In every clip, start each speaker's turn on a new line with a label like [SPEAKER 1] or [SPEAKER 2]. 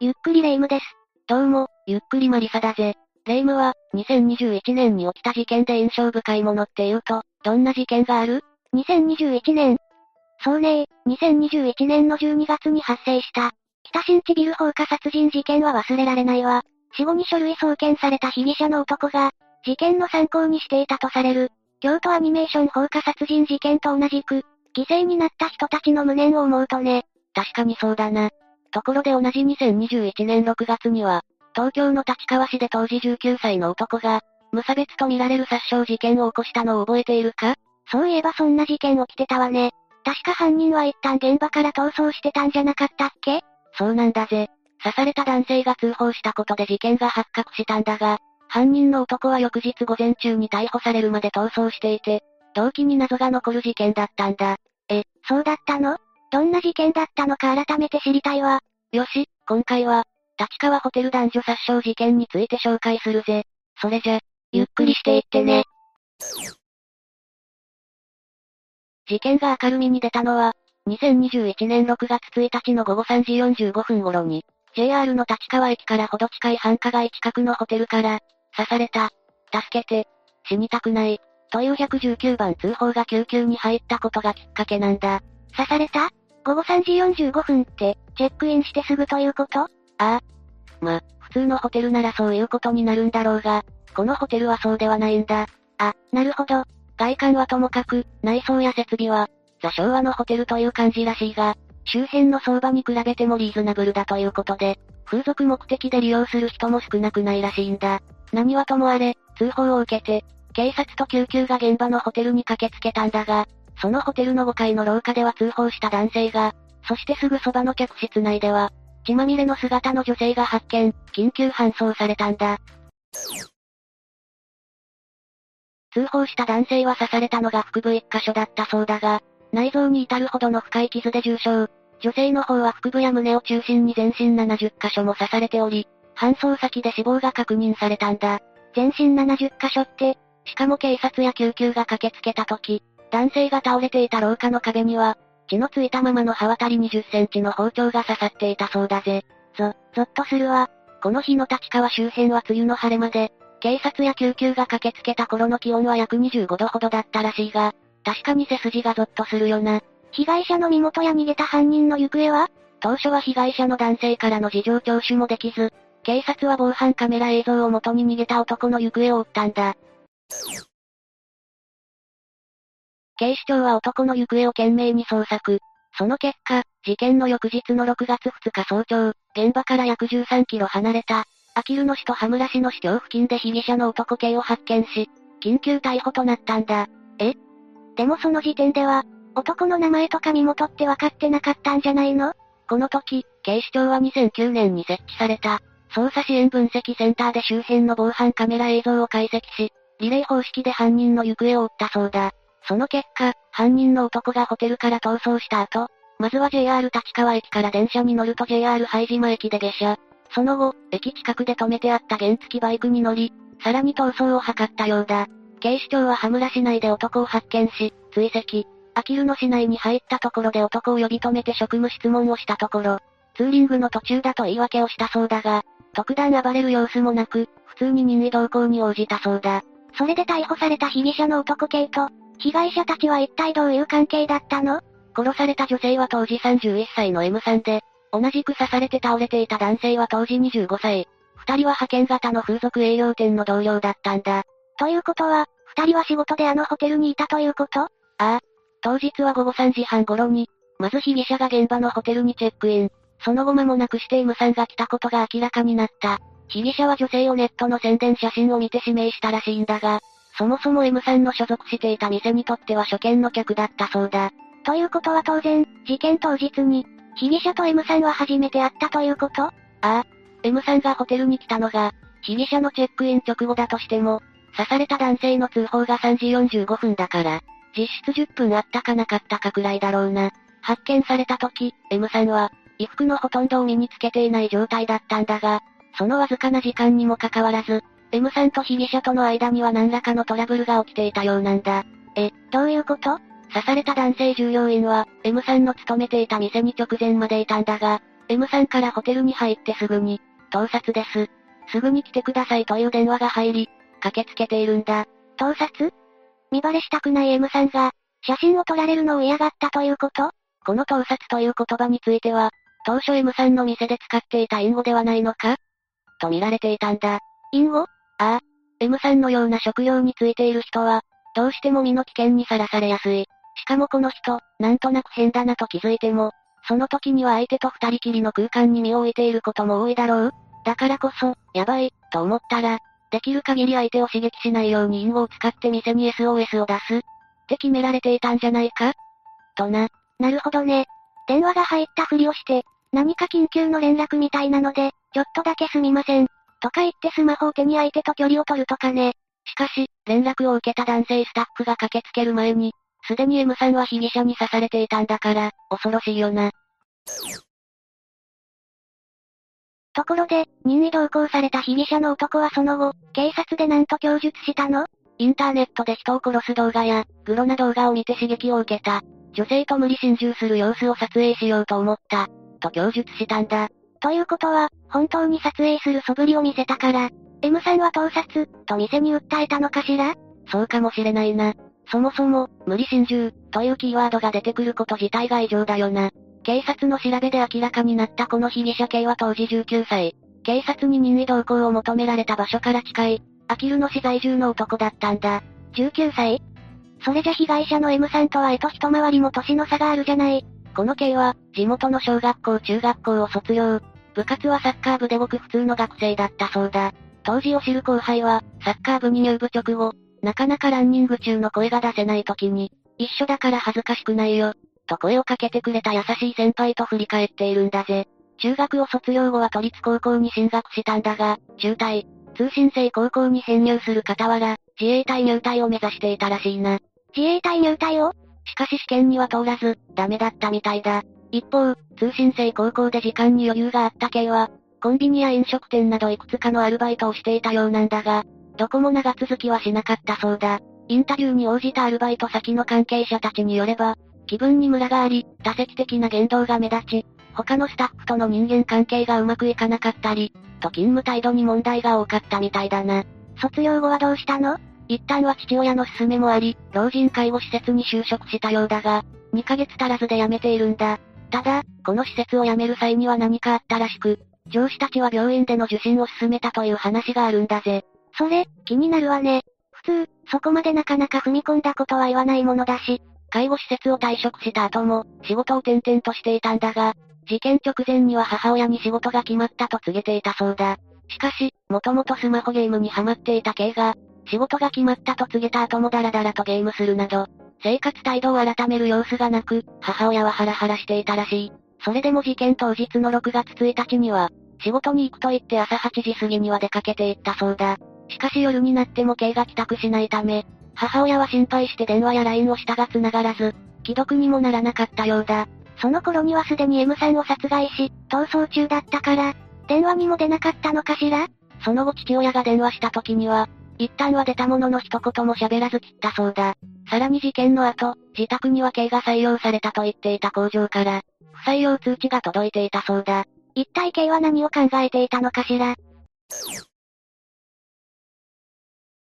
[SPEAKER 1] ゆっくりレ夢ムです。
[SPEAKER 2] どうも、ゆっくりマリサだぜ。レ夢ムは、2021年に起きた事件で印象深いものって言うと、どんな事件がある
[SPEAKER 1] ?2021 年。そうね2021年の12月に発生した、北新地ビル放火殺人事件は忘れられないわ。死後に書類送検された被疑者の男が、事件の参考にしていたとされる、京都アニメーション放火殺人事件と同じく、犠牲になった人たちの無念を思うとね。
[SPEAKER 2] 確かにそうだな。ところで同じ2021年6月には、東京の立川市で当時19歳の男が、無差別と見られる殺傷事件を起こしたのを覚えているか？
[SPEAKER 1] そういえばそんな事件起きてたわね。確か犯人は一旦現場から逃走してたんじゃなかったっけ？
[SPEAKER 2] そうなんだぜ。刺された男性が通報したことで事件が発覚したんだが、犯人の男は翌日午前中に逮捕されるまで逃走していて、動機に謎が残る事件だったんだ。
[SPEAKER 1] え、そうだったの？どんな事件だったのか改めて知りたいわ。
[SPEAKER 2] よし、今回は、立川ホテル男女殺傷事件について紹介するぜ。それじゃ、ゆっくりしていってね。事件が明るみに出たのは、2021年6月1日の午後3時45分頃に、JR の立川駅からほど近い繁華街近くのホテルから、刺された、助けて、死にたくない、という119番通報が救急に入ったことがきっかけなんだ。
[SPEAKER 1] 刺された？午後3時45分って、チェックインしてすぐということ？あ
[SPEAKER 2] あ。ま、普通のホテルならそういうことになるんだろうが、このホテルはそうではないんだ。
[SPEAKER 1] あ、なるほど。
[SPEAKER 2] 外観はともかく、内装や設備は、ザ昭和のホテルという感じらしいが、周辺の相場に比べてもリーズナブルだということで、風俗目的で利用する人も少なくないらしいんだ。何はともあれ、通報を受けて、警察と救急が現場のホテルに駆けつけたんだが、そのホテルの5階の廊下では通報した男性が、そしてすぐそばの客室内では、血まみれの姿の女性が発見、緊急搬送されたんだ。通報した男性は刺されたのが腹部1箇所だったそうだが、内臓に至るほどの深い傷で重傷。女性の方は腹部や胸を中心に全身70箇所も刺されており、搬送先で死亡が確認されたんだ。
[SPEAKER 1] 全身70箇所って、
[SPEAKER 2] しかも警察や救急が駆けつけた時、男性が倒れていた廊下の壁には、血のついたままの刃渡り20センチの包丁が刺さっていたそうだぜ。
[SPEAKER 1] ぞ、ぞっとするわ。
[SPEAKER 2] この日の立川周辺は梅雨の晴れ間で、警察や救急が駆けつけた頃の気温は約25度ほどだったらしいが、確かに背筋がゾッとするよな。
[SPEAKER 1] 被害者の身元や逃げた犯人の行方は？
[SPEAKER 2] 当初は被害者の男性からの事情聴取もできず、警察は防犯カメラ映像を元に逃げた男の行方を追ったんだ。警視庁は男の行方を懸命に捜索。その結果、事件の翌日の6月2日早朝、現場から約13キロ離れた、あきる野市と羽村市の市境付近で被疑者の男系を発見し、緊急逮捕となったんだ。
[SPEAKER 1] え？でもその時点では、男の名前とか身元って分かってなかったんじゃないの？
[SPEAKER 2] この時、警視庁は2009年に設置された、捜査支援分析センターで周辺の防犯カメラ映像を解析し、リレー方式で犯人の行方を追ったそうだ。その結果、犯人の男がホテルから逃走した後、まずは JR 立川駅から電車に乗ると JR 拝島駅で下車。その後、駅近くで止めてあった原付バイクに乗り、さらに逃走を図ったようだ。警視庁は羽村市内で男を発見し、追跡。あきる野市内に入ったところで男を呼び止めて職務質問をしたところ、ツーリングの途中だと言い訳をしたそうだが、特段暴れる様子もなく、普通に任意同行に応じたそうだ。
[SPEAKER 1] それで逮捕された被疑者の男系と、被害者たちは一体どういう関係だったの？
[SPEAKER 2] 殺された女性は当時31歳の M さんで、同じく刺されて倒れていた男性は当時25歳。二人は派遣型の風俗営業店の同僚だったんだ。
[SPEAKER 1] ということは、二人は仕事であのホテルにいたということ？あ
[SPEAKER 2] あ。当日は午後3時半頃に、まず被疑者が現場のホテルにチェックイン。その後間もなくして M さんが来たことが明らかになった。被疑者は女性をネットの宣伝写真を見て指名したらしいんだが、そもそも M さんの所属していた店にとっては初見の客だったそうだ。
[SPEAKER 1] ということは当然、事件当日に、被疑者と M さんは初めて会ったということ？あ
[SPEAKER 2] あ。M さんがホテルに来たのが、被疑者のチェックイン直後だとしても、刺された男性の通報が3時45分だから、実質10分あったかなかったかくらいだろうな。発見された時、M さんは、衣服のほとんどを身につけていない状態だったんだが、そのわずかな時間にもかかわらず、M さんと被疑者との間には何らかのトラブルが起きていたようなんだ。
[SPEAKER 1] え、どういうこと？
[SPEAKER 2] 刺された男性従業員は、M さんの勤めていた店に直前までいたんだが、M さんからホテルに入ってすぐに、盗撮です。すぐに来てくださいという電話が入り、駆けつけているんだ。
[SPEAKER 1] 盗撮？見バレしたくない M さんが、写真を撮られるのを嫌がったということ？
[SPEAKER 2] この盗撮という言葉については、当初 M さんの店で使っていた隠語ではないのか？と見られていたんだ。
[SPEAKER 1] 隠語？あ
[SPEAKER 2] あ。M さんのような職業についている人は、どうしても身の危険にさらされやすい。しかもこの人、なんとなく変だなと気づいても、その時には相手と二人きりの空間に身を置いていることも多いだろうだからこそ、やばい、と思ったら、できる限り相手を刺激しないように隠語を使って店に SOS を出す。って決められていたんじゃないか？とな。
[SPEAKER 1] なるほどね。電話が入ったふりをして、何か緊急の連絡みたいなので、ちょっとだけすみません。とか言ってスマホを手に相手と距離を取るとかね。
[SPEAKER 2] しかし、連絡を受けた男性スタッフが駆けつける前に、すでに M さんは被疑者に刺されていたんだから、恐ろしいよな。
[SPEAKER 1] ところで、任意同行された被疑者の男はその後、警察で何と供述したの？
[SPEAKER 2] インターネットで人を殺す動画や、グロな動画を見て刺激を受けた。女性と無理心中する様子を撮影しようと思った。と供述したんだ。
[SPEAKER 1] ということは、本当に撮影する素振りを見せたから、M さんは盗撮、と店に訴えたのかしら？
[SPEAKER 2] そうかもしれないな。そもそも、無理心中、というキーワードが出てくること自体が異常だよな。警察の調べで明らかになったこの被疑者系は当時19歳。警察に任意同行を求められた場所から近い、アキルの市在住の男だったんだ。
[SPEAKER 1] 19歳それじゃ被害者の M さんとは絵と一回りも年の差があるじゃない。
[SPEAKER 2] この系は、地元の小学校中学校を卒業。部活はサッカー部でごく普通の学生だったそうだ。当時を知る後輩は、サッカー部に入部直後、なかなかランニング中の声が出せない時に、一緒だから恥ずかしくないよ、と声をかけてくれた優しい先輩と振り返っているんだぜ。中学を卒業後は都立高校に進学したんだが、中退、通信制高校に編入する傍ら、自衛隊入隊を目指していたらしいな。
[SPEAKER 1] 自衛隊入隊を？
[SPEAKER 2] しかし試験には通らず、ダメだったみたいだ。一方、通信制高校で時間に余裕があった系は、コンビニや飲食店などいくつかのアルバイトをしていたようなんだが、どこも長続きはしなかったそうだ。インタビューに応じたアルバイト先の関係者たちによれば、気分にムラがあり、多席的な言動が目立ち、他のスタッフとの人間関係がうまくいかなかったり、と勤務態度に問題が多かったみたいだな。
[SPEAKER 1] 卒業後はどうしたの？
[SPEAKER 2] 一旦は父親の勧めもあり、老人介護施設に就職したようだが、2ヶ月足らずで辞めているんだ。ただ、この施設を辞める際には何かあったらしく、上司たちは病院での受診を勧めたという話があるんだぜ。
[SPEAKER 1] それ、気になるわね。普通、そこまでなかなか踏み込んだことは言わないものだし、
[SPEAKER 2] 介護施設を退職した後も、仕事を転々としていたんだが、事件直前には母親に仕事が決まったと告げていたそうだ。しかし、もともとスマホゲームにハマっていた K が、仕事が決まったと告げた後もダラダラとゲームするなど、生活態度を改める様子がなく、母親はハラハラしていたらしい。それでも事件当日の6月1日には、仕事に行くと言って朝8時過ぎには出かけていったそうだ。しかし夜になっても K が帰宅しないため、母親は心配して電話や LINE をしたが繋がらず、既読にもならなかったようだ。
[SPEAKER 1] その頃にはすでに M さんを殺害し、逃走中だったから、電話にも出なかったのかしら？
[SPEAKER 2] その後父親が電話した時には、一旦は出たものの一言も喋らず切ったそうだ。さらに事件の後、自宅には刑が採用されたと言っていた工場から、不採用通知が届いていたそうだ。
[SPEAKER 1] 一体刑は何を考えていたのかしら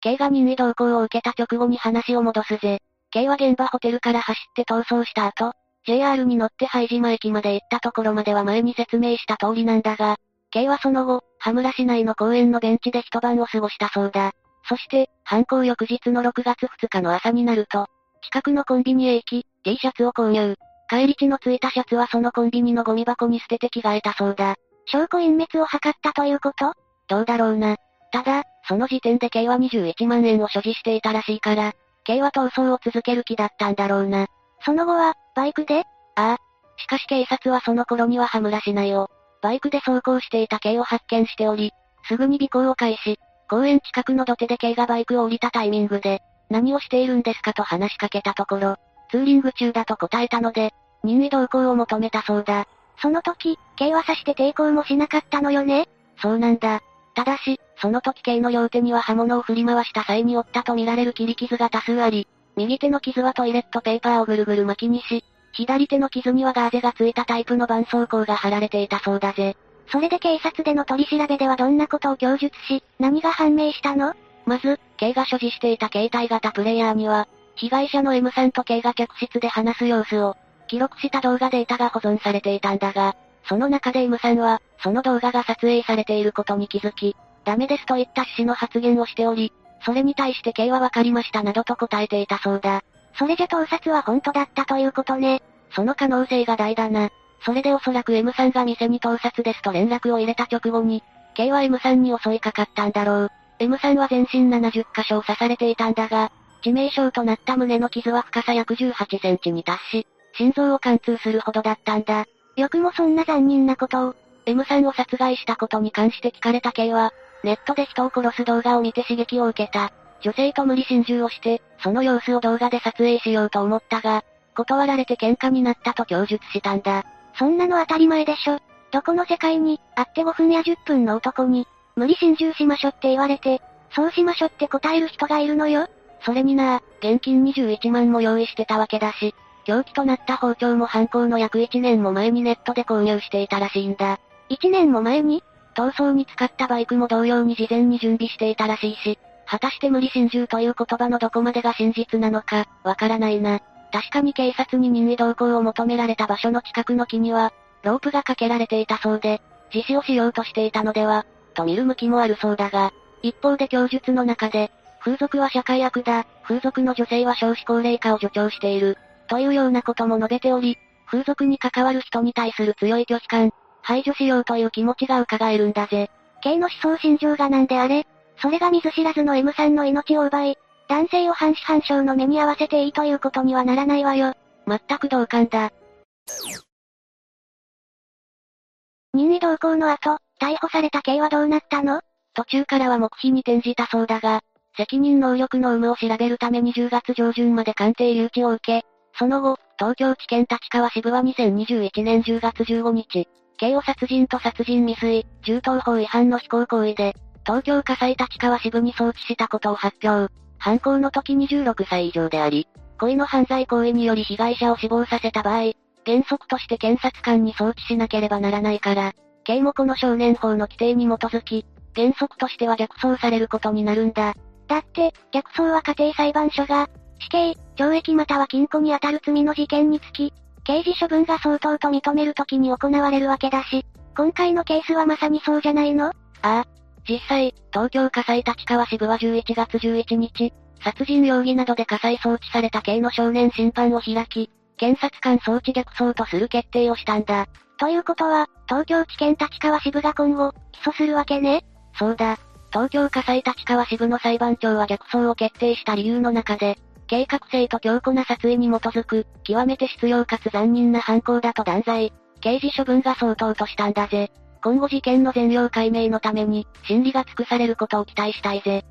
[SPEAKER 2] ？K が任意同行を受けた直後に話を戻すぜ。K は現場ホテルから走って逃走した後、JR に乗って拝島駅まで行ったところまでは前に説明した通りなんだが、K はその後、羽村市内の公園のベンチで一晩を過ごしたそうだ。そして、犯行翌日の6月2日の朝になると、近くのコンビニへ行き、T シャツを購入。帰り地のついたシャツはそのコンビニのゴミ箱に捨てて着替えたそうだ。
[SPEAKER 1] 証拠隠滅を図ったということ？
[SPEAKER 2] どうだろうな。ただ、その時点で K は21万円を所持していたらしいから、K は逃走を続ける気だったんだろうな。
[SPEAKER 1] その後は、バイクで？
[SPEAKER 2] ああ。しかし警察はその頃には羽村市内を、バイクで走行していた K を発見しており、すぐに尾行を開始。公園近くの土手で K がバイクを降りたタイミングで、何をしているんですかと話しかけたところ、ツーリング中だと答えたので、任意同行を求めたそうだ。
[SPEAKER 1] その時、K は刺して抵抗もしなかったのよね？
[SPEAKER 2] そうなんだ。ただし、その時 K の両手には刃物を振り回した際に負ったとみられる切り傷が多数あり、右手の傷はトイレットペーパーをぐるぐる巻きにし、左手の傷にはガーゼがついたタイプの絆創膏が貼られていたそうだぜ。
[SPEAKER 1] それで警察での取り調べではどんなことを供述し、何が判明したの？
[SPEAKER 2] まず、K が所持していた携帯型プレイヤーには、被害者の M さんと K が客室で話す様子を、記録した動画データが保存されていたんだが、その中で M さんは、その動画が撮影されていることに気づき、ダメですといった趣旨の発言をしており、それに対して K はわかりましたなどと答えていたそうだ。
[SPEAKER 1] それじゃ盗撮は本当だったということね。
[SPEAKER 2] その可能性が大だな。それでおそらく M さんが店に盗撮ですと連絡を入れた直後に、K は M さんに襲いかかったんだろう。M さんは全身70箇所を刺されていたんだが、致命傷となった胸の傷は深さ約18センチに達し、心臓を貫通するほどだったんだ。
[SPEAKER 1] よくもそんな残忍なことを。
[SPEAKER 2] M さんを殺害したことに関して聞かれた K は、ネットで人を殺す動画を見て刺激を受けた。女性と無理心中をして、その様子を動画で撮影しようと思ったが、断られて喧嘩になったと供述したんだ。
[SPEAKER 1] そんなの当たり前でしょ。どこの世界に、会って5分や10分の男に、無理心中しましょって言われて、そうしましょって答える人がいるのよ。
[SPEAKER 2] それにな、現金21万も用意してたわけだし、凶器となった包丁も犯行の約1年も前にネットで購入していたらしいんだ。
[SPEAKER 1] 1年も前に？
[SPEAKER 2] 逃走に使ったバイクも同様に事前に準備していたらしいし、果たして無理心中という言葉のどこまでが真実なのか、わからないな。確かに警察に任意同行を求められた場所の近くの木には、ロープがかけられていたそうで、自死をしようとしていたのでは、と見る向きもあるそうだが、一方で供述の中で、風俗は社会悪だ、風俗の女性は少子高齢化を助長している、というようなことも述べており、風俗に関わる人に対する強い拒否感、排除しようという気持ちが伺えるんだぜ。
[SPEAKER 1] K の思想心情がなんであれ、それが見ず知らずの M さんの命を奪い、男性を半死半生の目に合わせていいということにはならないわよ。
[SPEAKER 2] 全く同感だ。
[SPEAKER 1] 任意同行の後、逮捕された K はどうなったの？
[SPEAKER 2] 途中からは黙秘に転じたそうだが、責任能力の有無を調べるために10月上旬まで鑑定留置を受け、その後、東京地検立川支部は2021年10月15日、刑を殺人と殺人未遂、銃刀法違反の非行行為で、東京火災立川支部に送致したことを発表。犯行の時26歳以上であり、故意の犯罪行為により被害者を死亡させた場合、原則として検察官に送致しなければならないから、刑もこの少年法の規定に基づき、原則としては逆走されることになるんだ。
[SPEAKER 1] だって、逆走は家庭裁判所が、死刑、懲役または禁錮に当たる罪の事件につき、刑事処分が相当と認めるときに行われるわけだし、今回のケースはまさにそうじゃないの？あ
[SPEAKER 2] あ。実際、東京火災立川支部は11月11日、殺人容疑などで火災送致された刑の少年審判を開き、検察官送致逆走とする決定をしたんだ。
[SPEAKER 1] ということは、東京地検立川支部が今後、起訴するわけね？
[SPEAKER 2] そうだ。東京火災立川支部の裁判長は逆走を決定した理由の中で、計画性と強固な殺意に基づく、極めて必要かつ残忍な犯行だと断罪。刑事処分が相当としたんだぜ。今後事件の全容解明のために、審理が尽くされることを期待したいぜ。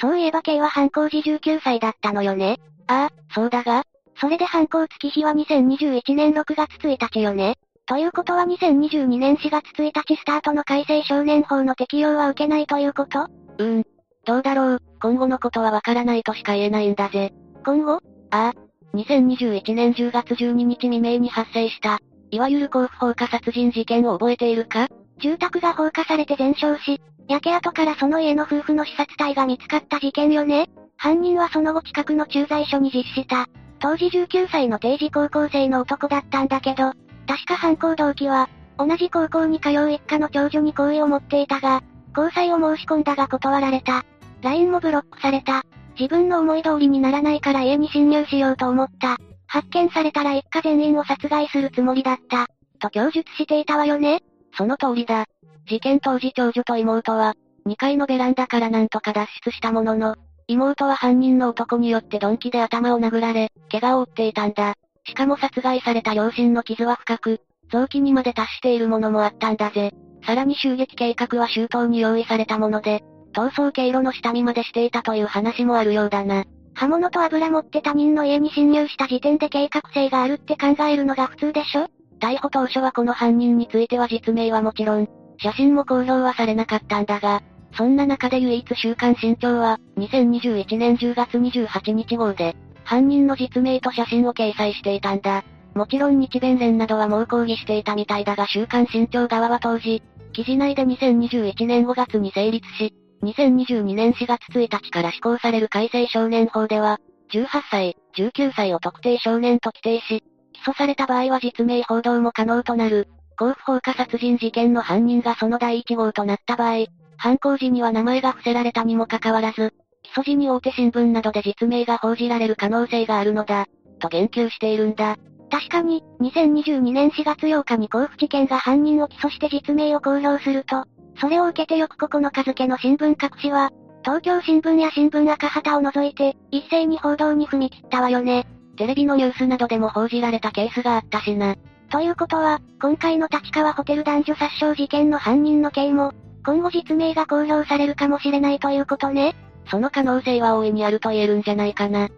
[SPEAKER 1] そういえば K は犯行時19歳だったのよね。
[SPEAKER 2] ああ、そうだが
[SPEAKER 1] それで犯行月日は2021年6月1日よね。ということは2022年4月1日スタートの改正少年法の適用は受けないということ？
[SPEAKER 2] うーん。どうだろう、今後のことはわからないとしか言えないんだぜ。
[SPEAKER 1] 今後？
[SPEAKER 2] ああ。2021年10月12日未明に発生した、いわゆる甲府放火殺人事件を覚えているか？
[SPEAKER 1] 住宅が放火されて全焼し、焼け跡からその家の夫婦の視察体が見つかった事件よね？犯人はその後近くの駐在所に実施した。当時19歳の定時高校生の男だったんだけど、確か犯行動機は、同じ高校に通う一家の長女に好意を持っていたが、交際を申し込んだが断られた。LINE もブロックされた。自分の思い通りにならないから家に侵入しようと思った。発見されたら一家全員を殺害するつもりだった。と供述していたわよね
[SPEAKER 2] その通りだ。事件当時長女と妹は、2階のベランダからなんとか脱出したものの、妹は犯人の男によって鈍器で頭を殴られ、怪我を負っていたんだ。しかも殺害された両親の傷は深く、臓器にまで達しているものもあったんだぜ。さらに襲撃計画は周到に用意されたもので、逃走経路の下見までしていたという話もあるようだな。
[SPEAKER 1] 刃物と油持って他人の家に侵入した時点で計画性があるって考えるのが普通でしょ？
[SPEAKER 2] 逮捕当初はこの犯人については実名はもちろん、写真も公表はされなかったんだが、そんな中で唯一週刊新潮は、2021年10月28日号で、犯人の実名と写真を掲載していたんだ。もちろん日弁連などは猛抗議していたみたいだが週刊新潮側は当時、記事内で2021年5月に成立し、2022年4月1日から施行される改正少年法では、18歳、19歳を特定少年と規定し、起訴された場合は実名報道も可能となる。甲府放火殺人事件の犯人がその第1号となった場合、犯行時には名前が伏せられたにもかかわらず、起訴時に大手新聞などで実名が報じられる可能性があるのだ、と言及しているんだ。
[SPEAKER 1] 確かに、2022年4月8日に甲府地検が犯人を起訴して実名を公表すると、それを受けて翌9日付の新聞各紙は、東京新聞や新聞赤旗を除いて、一斉に報道に踏み切ったわよね。
[SPEAKER 2] テレビのニュースなどでも報じられたケースがあったしな。
[SPEAKER 1] ということは、今回の立川ホテル男女殺傷事件の犯人の刑も、今後実名が公表されるかもしれないということね。
[SPEAKER 2] その可能性は大いにあると言えるんじゃないかな。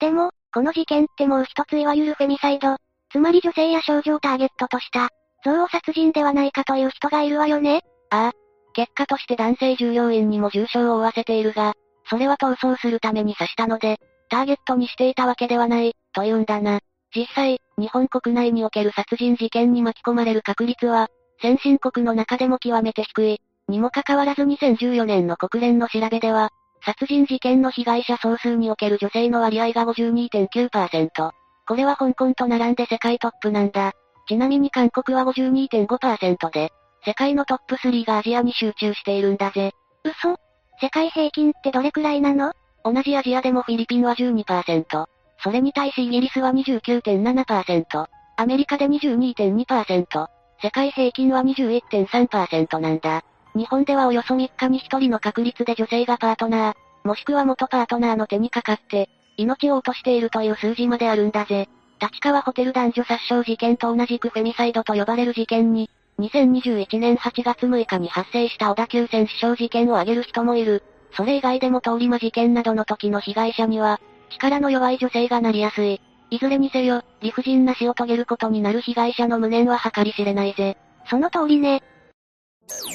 [SPEAKER 1] でも、この事件ってもう一ついわゆるフェミサイド、つまり女性や少女をターゲットとした、憎悪殺人ではないかという人がいるわよね。
[SPEAKER 2] ああ。結果として男性従業員にも重傷を負わせているが、それは逃走するために刺したので、ターゲットにしていたわけではない、というんだな。実際、日本国内における殺人事件に巻き込まれる確率は、先進国の中でも極めて低い。にもかかわらず2014年の国連の調べでは、殺人事件の被害者総数における女性の割合が52.9%。これは香港と並んで世界トップなんだ。ちなみに韓国は52.5%で、世界のトップ3がアジアに集中しているんだぜ。
[SPEAKER 1] 嘘？世界平均ってどれくらいなの？
[SPEAKER 2] 同じアジアでもフィリピンは12%。それに対しイギリスは29.7%。アメリカで22.2%。世界平均は21.3%なんだ。日本ではおよそ3日に1人の確率で女性がパートナー、もしくは元パートナーの手にかかって、命を落としているという数字まであるんだぜ。立川ホテル男女殺傷事件と同じくフェミサイドと呼ばれる事件に、2021年8月6日に発生した小田急線死傷事件を挙げる人もいる。それ以外でも通り魔事件などの時の被害者には、力の弱い女性がなりやすい。いずれにせよ、理不尽な死を遂げることになる被害者の無念は計り知れないぜ。
[SPEAKER 1] その通りね。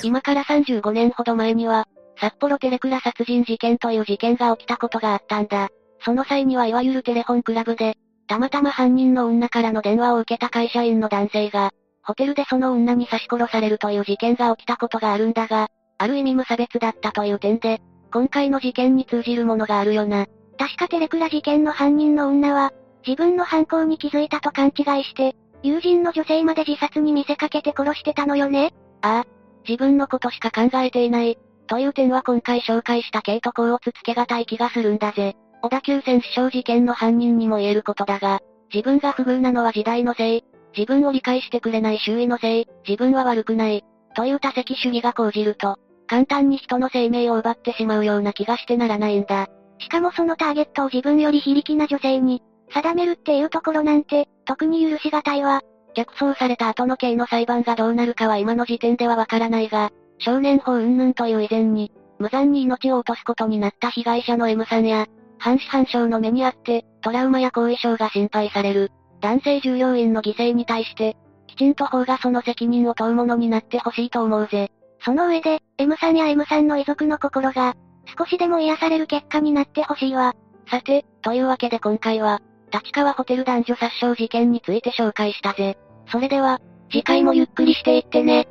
[SPEAKER 2] 今から35年ほど前には、札幌テレクラ殺人事件という事件が起きたことがあったんだ。その際にはいわゆるテレフォンクラブで、たまたま犯人の女からの電話を受けた会社員の男性が、ホテルでその女に刺し殺されるという事件が起きたことがあるんだが、ある意味無差別だったという点で、今回の事件に通じるものがあるよな。
[SPEAKER 1] 確かテレクラ事件の犯人の女は、自分の犯行に気づいたと勘違いして、友人の女性まで自殺に見せかけて殺してたのよね？
[SPEAKER 2] ああ、自分のことしか考えていない。という点は今回紹介した系と甲をつつけがたい気がするんだぜ。小田急線死傷事件の犯人にも言えることだが、自分が不遇なのは時代のせい、自分を理解してくれない周囲のせい、自分は悪くない、という多責主義が講じると、簡単に人の生命を奪ってしまうような気がしてならないんだ。
[SPEAKER 1] しかもそのターゲットを自分より非力な女性に、定めるっていうところなんて、特に許しがたいわ。
[SPEAKER 2] 逆走された後の刑の裁判がどうなるかは今の時点ではわからないが、少年法云々という以前に、無残に命を落とすことになった被害者の M さんや、半死半傷の目にあって、トラウマや後遺症が心配される。男性従業員の犠牲に対して、きちんと法がその責任を問うものになってほしいと思うぜ。
[SPEAKER 1] その上で、M さんや M さんの遺族の心が、少しでも癒される結果になってほしいわ。
[SPEAKER 2] さて、というわけで今回は、立川ホテル男女殺傷事件について紹介したぜ。それでは、次回もゆっくりしていってね。